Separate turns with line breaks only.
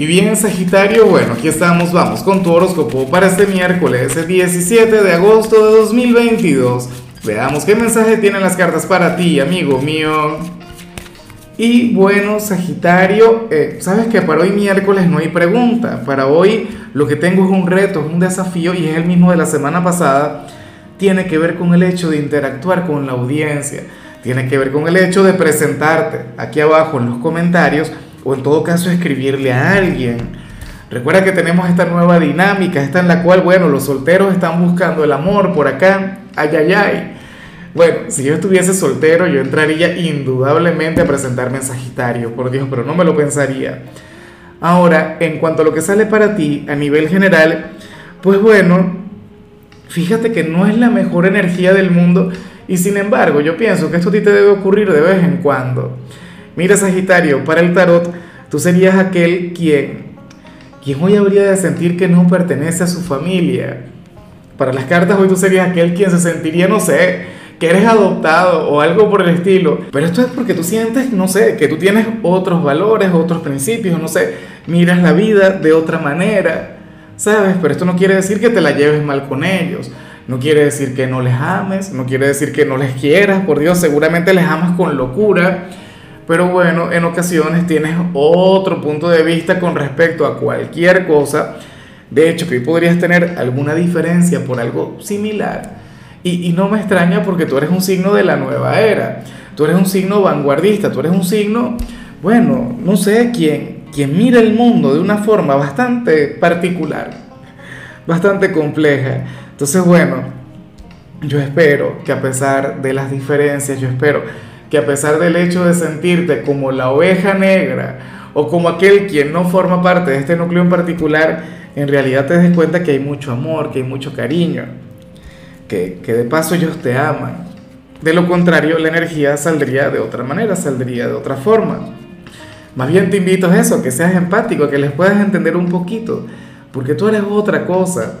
Y bien, Sagitario, bueno, aquí estamos, vamos con tu horóscopo para este miércoles 17 de agosto de 2022. Veamos qué mensaje tienen las cartas para ti, amigo mío. Y bueno, Sagitario, eh, sabes que para hoy miércoles no hay pregunta. Para hoy lo que tengo es un reto, es un desafío y es el mismo de la semana pasada. Tiene que ver con el hecho de interactuar con la audiencia. Tiene que ver con el hecho de presentarte aquí abajo en los comentarios o en todo caso escribirle a alguien. Recuerda que tenemos esta nueva dinámica, esta en la cual, bueno, los solteros están buscando el amor por acá, ay, ay, ay. Bueno, si yo estuviese soltero, yo entraría indudablemente a presentarme en Sagitario, por Dios, pero no me lo pensaría. Ahora, en cuanto a lo que sale para ti a nivel general, pues bueno, fíjate que no es la mejor energía del mundo y sin embargo yo pienso que esto a ti te debe ocurrir de vez en cuando. Mira Sagitario, para el tarot, tú serías aquel quien, quien hoy habría de sentir que no pertenece a su familia. Para las cartas hoy tú serías aquel quien se sentiría, no sé, que eres adoptado o algo por el estilo. Pero esto es porque tú sientes, no sé, que tú tienes otros valores, otros principios, no sé, miras la vida de otra manera, ¿sabes? Pero esto no quiere decir que te la lleves mal con ellos. No quiere decir que no les ames, no quiere decir que no les quieras, por Dios, seguramente les amas con locura pero bueno, en ocasiones tienes otro punto de vista con respecto a cualquier cosa. De hecho, que podrías tener alguna diferencia por algo similar. Y, no me extraña porque tú eres un signo de la nueva era. Tú eres un signo vanguardista, tú eres un signo, bueno, no sé, quien, quien mira el mundo de una forma bastante particular, bastante compleja. Entonces, bueno, yo espero que a pesar de las diferencias, yo espero que a pesar del hecho de sentirte como la oveja negra o como aquel quien no forma parte de este núcleo en particular, en realidad te des cuenta que hay mucho amor, que hay mucho cariño, que, que de paso ellos te aman. De lo contrario, la energía saldría de otra manera, saldría de otra forma. Más bien te invito a eso, que seas empático, que les puedas entender un poquito, porque tú eres otra cosa.